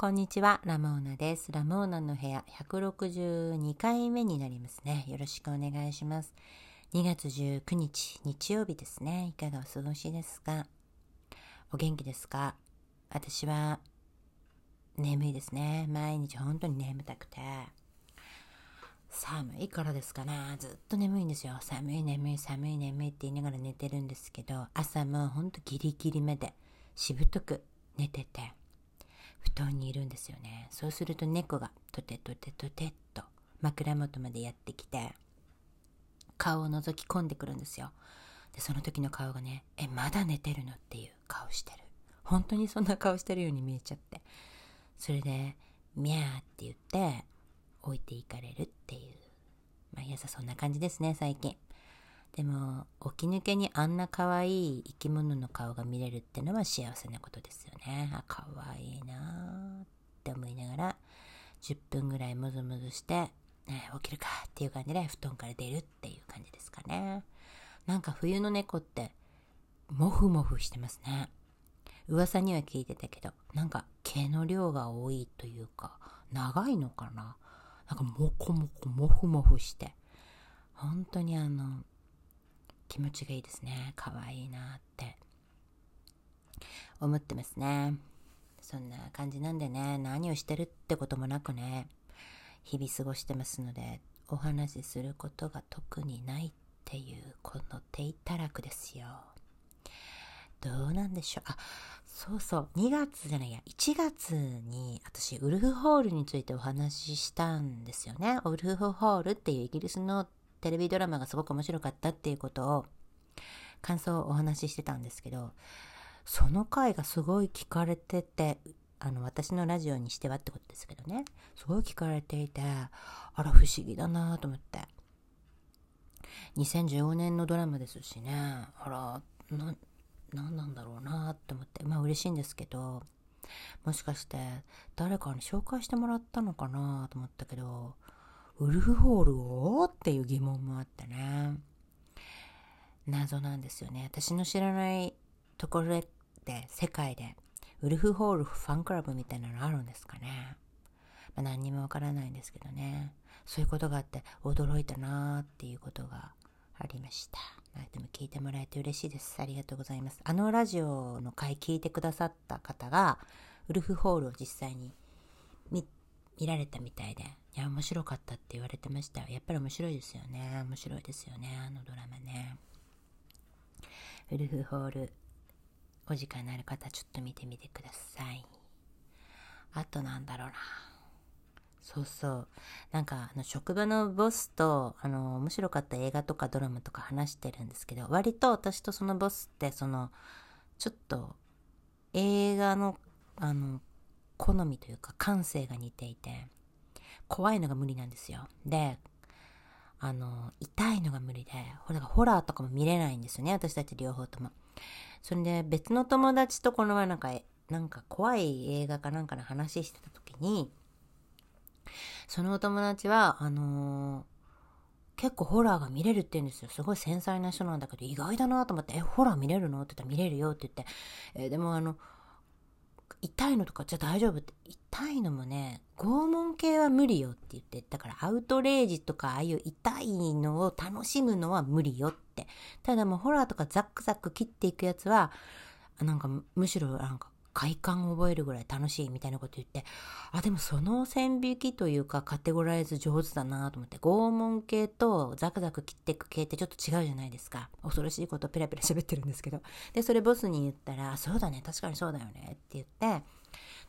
こんにちは、ラモーナです。ラモーナの部屋162回目になりますね。よろしくお願いします。2月19日、日曜日ですね。いかがお過ごしですか？お元気ですか？私は眠いですね。毎日本当に眠たくて。寒いからですかね。ずっと眠いんですよ。寒い眠い寒い眠いって言いながら寝てるんですけど、朝もほんとギリギリまでしぶとく寝てて。布団にいるんですよね。そうすると猫がとてとてとてっと枕元までやってきて、顔を覗き込んでくるんですよ。で、その時の顔がね、え、まだ寝てるの？っていう顔してる。本当にそんな顔してるように見えちゃって。それで、ミャーって言って、置いていかれるっていう。毎朝そんな感じですね、最近。でも起き抜けにあんな可愛い生き物の顔が見れるってのは幸せなことですよね。あ、可愛いなって思いながら10分ぐらいムズムズして、ね、起きるかっていう感じで布団から出るっていう感じですかね。なんか冬の猫ってモフモフしてますね。噂には聞いてたけど、なんか毛の量が多いというか、長いのかななんかモコモコモフモフして、本当にあの、気持ちがいいですね。可愛いなって思ってますね。そんな感じなんでね、何をしてるってこともなくね、日々過ごしてますので、お話しすることが特にないっていう、この手いたらくですよ。どうなんでしょう。あ、そうそう、2月じゃないや、1月に私、ウルフホールについてお話ししたんですよね。ウルフホールっていうイギリスのテレビドラマがすごく面白かったっていうことを感想をお話ししてたんですけどその回がすごい聞かれててあの私のラジオにしてはってことですけどね。すごい聞かれていてあら不思議だなと思って。2015年のドラマですしね。あらな何なんだろうなって思って。まあ嬉しいんですけどもしかして誰かに紹介してもらったのかなと思ったけどウルフホールを？っていう疑問もあってね。謎なんですよね。私の知らないところで、世界で、ウルフホールファンクラブみたいなのあるんですかね。まあ、何にもわからないんですけどね。そういうことがあって驚いたなーっていうことがありました。でも聞いてもらえて嬉しいです。ありがとうございます。あのラジオの回聞いてくださった方が、ウルフホールを実際に見見られたみたいで、いや、面白かったって言われてました。やっぱり面白いですよね。面白いですよね。あのドラマね。ウルフホール、お時間のある方、ちょっと見てみてください。あとなんだろうな。そうそう。なんか、あの、職場のボスと、あの、面白かった映画とかドラマとか話してるんですけど、割と私とそのボスって、その、ちょっと、映画の、あの、好みというか感性が似ていて、怖いのが無理なんですよ。で、あの、痛いのが無理で、ほら、ホラーとかも見れないんですよね、私たち両方とも。それで、別の友達とこの前なんか、なんか怖い映画かなんかの話してた時に、そのお友達は、あのー、結構ホラーが見れるって言うんですよ。すごい繊細な人なんだけど、意外だなと思って、え、ホラー見れるの？って言ったら見れるよって言って、えー、でもあの、痛いのとかじゃあ大丈夫って痛いのもね拷問系は無理よって言ってだからアウトレイジとかああいう痛いのを楽しむのは無理よって。ただもうホラーとかザックザック切っていくやつはなんかむしろなんか快感を覚えるぐらい楽しいみたいなこと言って、あ、でもその線引きというかカテゴライズ上手だなと思って、拷問系とザクザク切っていく系ってちょっと違うじゃないですか。恐ろしいことペラペラ喋ってるんですけど。で、それボスに言ったら、そうだね、確かにそうだよねって言って、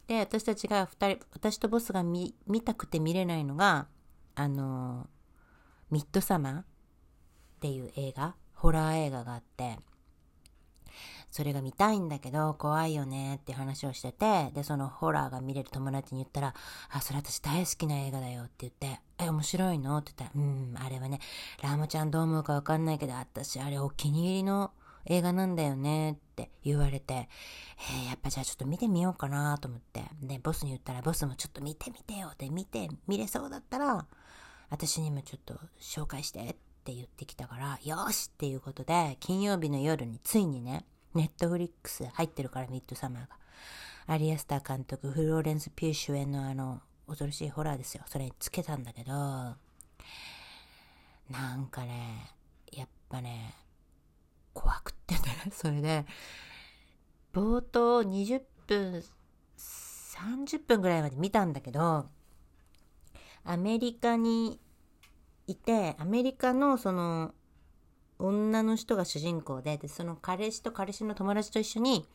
で、私たちが二人、私とボスが見たくて見れないのが、あの、ミッドサマーっていう映画、ホラー映画があって、それが見たいんだけど怖いよねって話をしてて、で、そのホラーが見れる友達に言ったら、あ、それ私大好きな映画だよって言って、え、面白いの？って言ったら、うん、あれはね、ラムちゃんどう思うかわかんないけど、私あれお気に入りの映画なんだよねって言われて、えー、やっぱじゃあちょっと見てみようかなと思って、で、ボスに言ったら、ボスもちょっと見てみてよって見て、見れそうだったら、私にもちょっと紹介してって言ってきたから、よし！っていうことで、金曜日の夜についにね、ネットフリックス入ってるから、ミッドサマーが。アリアスター監督、フローレンス・ピュー主演のあの、恐ろしいホラーですよ。それにつけたんだけど、なんかね、やっぱね、怖くってね、それで、冒頭20分、30分ぐらいまで見たんだけど、アメリカにいて、アメリカのその、女の人が主人公で、で、その彼氏と彼氏の友達と一緒に、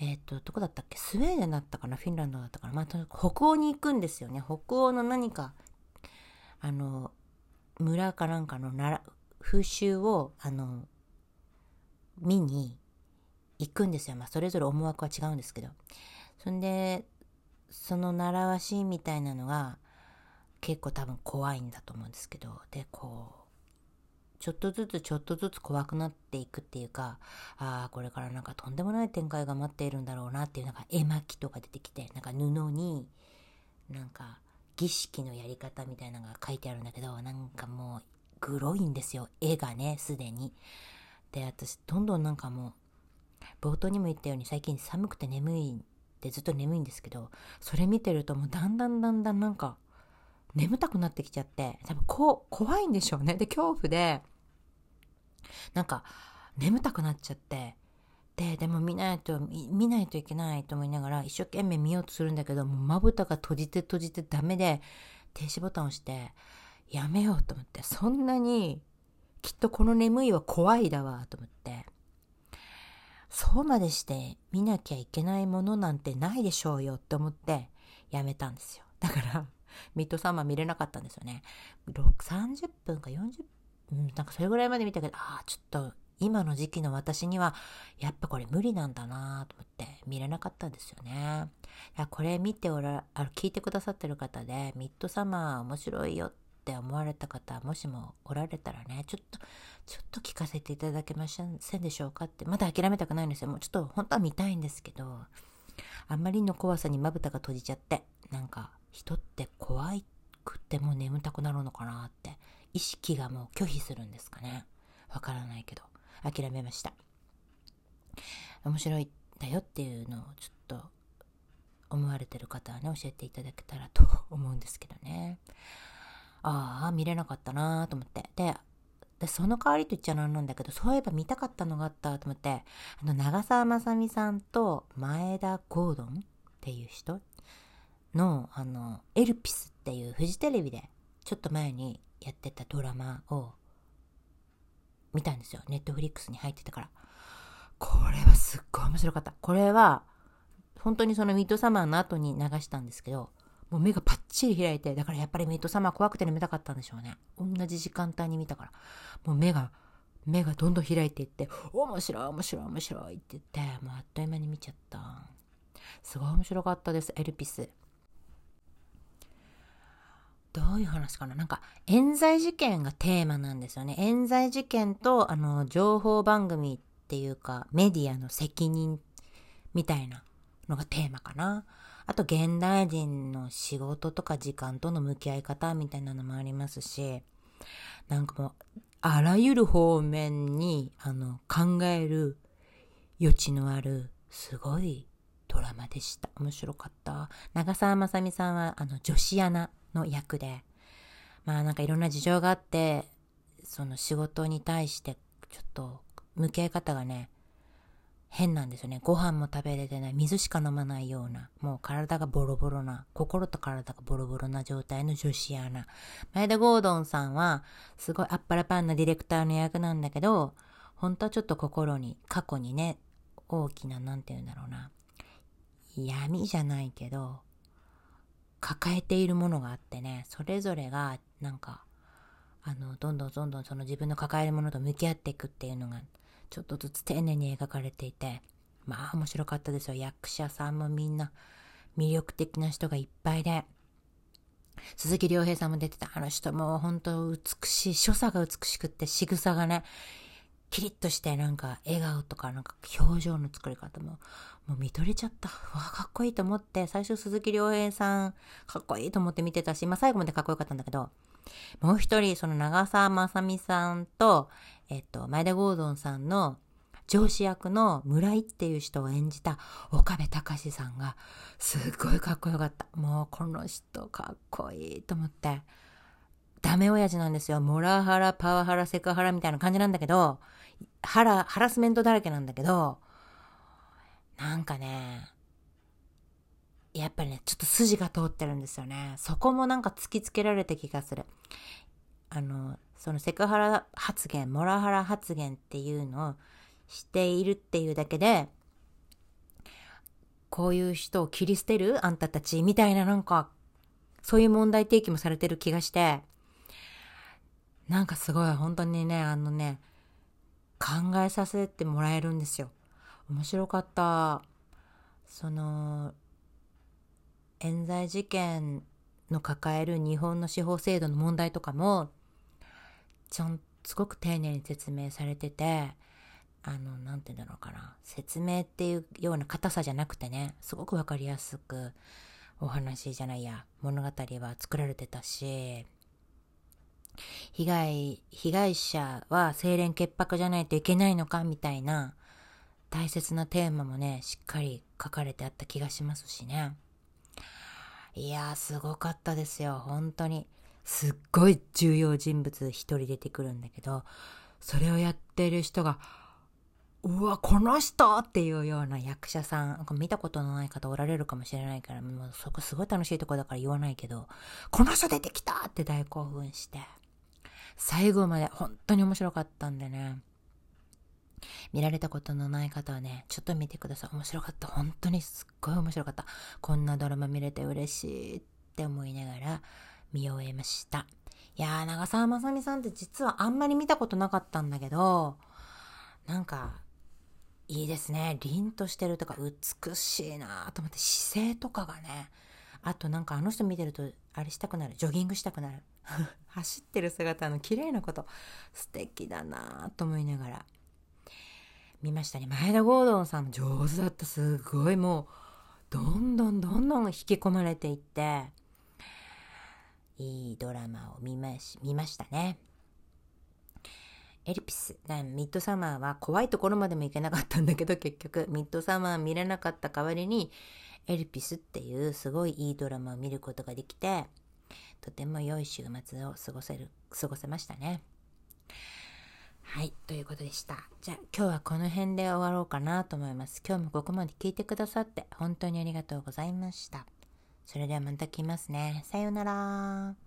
えっ、ー、と、どこだったっけ？スウェーデンだったかな？フィンランドだったかな？まあ、北欧に行くんですよね。北欧の何か、あの、村かなんかのなら風習を、あの、見に行くんですよ。まあ、それぞれ思惑は違うんですけど。そんで、その習わしみたいなのが、結構多分怖いんだと思うんですけど、で、こう、ちょっとずつちょっとずつ怖くなっていくっていうか、ああ、これからなんかとんでもない展開が待っているんだろうなっていう、なんか絵巻とか出てきて、なんか布に、なんか儀式のやり方みたいなのが書いてあるんだけど、なんかもう、グロいんですよ。絵がね、すでに。で、私、どんどんなんかもう、冒頭にも言ったように最近寒くて眠いってずっと眠いんですけど、それ見てるともうだんだんだんだんなんか、眠たくなってきちゃって、多分こう、怖いんでしょうね。で、恐怖で、なんか眠たくなっちゃって、で、でも見ないと、見ないといけないと思いながら一生懸命見ようとするんだけど、まぶたが閉じて閉じてダメで、停止ボタンを押して、やめようと思って、そんなに、きっとこの眠いは怖いだわ、と思って、そうまでして見なきゃいけないものなんてないでしょうよって思ってやめたんですよ。だから、ミッドサマー見れなかったんですよね。30分か40うん、なんかそれぐらいまで見たけど、ああ、ちょっと今の時期の私には、やっぱこれ無理なんだなと思って見れなかったんですよね。いやこれ見ておら、あの、聞いてくださってる方で、ミッドサマー面白いよって思われた方、もしもおられたらね、ちょっと、ちょっと聞かせていただけませんでしょうかって、まだ諦めたくないんですよ。もうちょっと本当は見たいんですけど、あんまりの怖さにまぶたが閉じちゃって、なんか人って怖くても眠たくなるのかなって意識がもう拒否するんですかね。わからないけど、諦めました。面白いんだよっていうのをちょっと思われてる方はね、教えていただけたらと思うんですけどね。ああ、見れなかったなと思って。で、でその代わりと言っちゃなんだけど、そういえば見たかったのがあったと思って、あの、長澤まさみさんと前田ゴードンっていう人の、あの、エルピスっていうフジテレビでちょっと前にやってたドラマを見たんですよ。ネットフリックスに入ってたから。これはすっごい面白かった。これは、本当にそのミッドサマーの後に流したんですけど、もう目がパッチリ開いて、だからやっぱりミッドサマー怖くて眠たかったんでしょうね。同じ時間帯に見たから。もう目が、目がどんどん開いていって、面白い面白い面白いって言って、もうあっという間に見ちゃった。すごい面白かったです、エルピス。どういう話かな？なんか、冤罪事件がテーマなんですよね。冤罪事件と、あの、情報番組っていうか、メディアの責任みたいなのがテーマかな。あと、現代人の仕事とか時間との向き合い方みたいなのもありますし、なんかもう、あらゆる方面に、あの、考える余地のある、すごいドラマでした。面白かった。長澤まさみさんは、あの、女子アナの役で、まあなんかいろんな事情があって、その仕事に対してちょっと向き合い方がね、変なんですよね。ご飯も食べれてない、水しか飲まないような、もう体がボロボロな、心と体がボロボロな状態の女子アナ。前田ゴードンさんは、すごいあっぱらパンなディレクターの役なんだけど、本当はちょっと心に、過去にね、大きな、なんて言うんだろうな、闇じゃないけど、抱えているものがあってね、それぞれがなんか、あの、どんどんどんどんその自分の抱えるものと向き合っていくっていうのが、ちょっとずつ丁寧に描かれていて、まあ面白かったですよ。役者さんもみんな魅力的な人がいっぱいで、鈴木亮平さんも出てた。あの人も本当美しい、所作が美しくって、仕草がね、キリッとしてなんか笑顔とかなんか表情の作り方ももう見とれちゃった。わかっこいいと思って、最初鈴木亮平さんかっこいいと思って見てたし、まあ最後までかっこよかったんだけど、もう一人、その長澤まさみさんと、えっと、前田ゴードンさんの、上司役の村井っていう人を演じた岡部隆さんがすっごいかっこよかった。もうこの人かっこいいと思って。ダメ親父なんですよ。モラハラ、パワハラ、セクハラみたいな感じなんだけど、ハラ、ハラスメントだらけなんだけど、なんかね、やっぱりね、ちょっと筋が通ってるんですよね。そこもなんか突きつけられた気がする。あの、そのセクハラ発言、モラハラ発言っていうのをしているっていうだけで、こういう人を切り捨てる？あんたたち？みたいななんか、そういう問題提起もされてる気がして、なんかすごい本当にね、あのね、考えさせてもらえるんですよ。面白かった。その、冤罪事件の抱える日本の司法制度の問題とかも、ちゃん、すごく丁寧に説明されてて、あの、なんて言うんだろうかな。説明っていうような硬さじゃなくてね、すごくわかりやすくお話じゃないや、物語は作られてたし、被害、被害者は清廉潔白じゃないといけないのかみたいな大切なテーマもね、しっかり書かれてあった気がしますしね。いやー、すごかったですよ。本当に。すっごい重要人物一人出てくるんだけど、それをやってる人が、うわ、この人っていうような役者さん、見たことのない方おられるかもしれないから、もうそこすごい楽しいとこだから言わないけど、この人出てきたって大興奮して。最後まで本当に面白かったんでね。見られたことのない方はね、ちょっと見てください。面白かった。本当にすっごい面白かった。こんなドラマ見れて嬉しいって思いながら見終えました。いやー、長澤まさみさんって実はあんまり見たことなかったんだけど、なんか、いいですね。凛としてるとか美しいなと思って姿勢とかがね、あとなんかあの人見てるとあれしたくなる。ジョギングしたくなる。走ってる姿の綺麗なこと素敵だなと思いながら見ましたね。前田郷敦さん上手だった。すごいもうどんどんどんどん引き込まれていっていいドラマを見まし見ましたね。エルピス、ミッドサマーは怖いところまでも行けなかったんだけど結局ミッドサマー見れなかった代わりにエルピスっていうすごいいいドラマを見ることができてとても良い週末を過ごせる、過ごせましたね。はい、ということでした。じゃあ今日はこの辺で終わろうかなと思います。今日もここまで聞いてくださって本当にありがとうございました。それではまた来ますね。さようなら。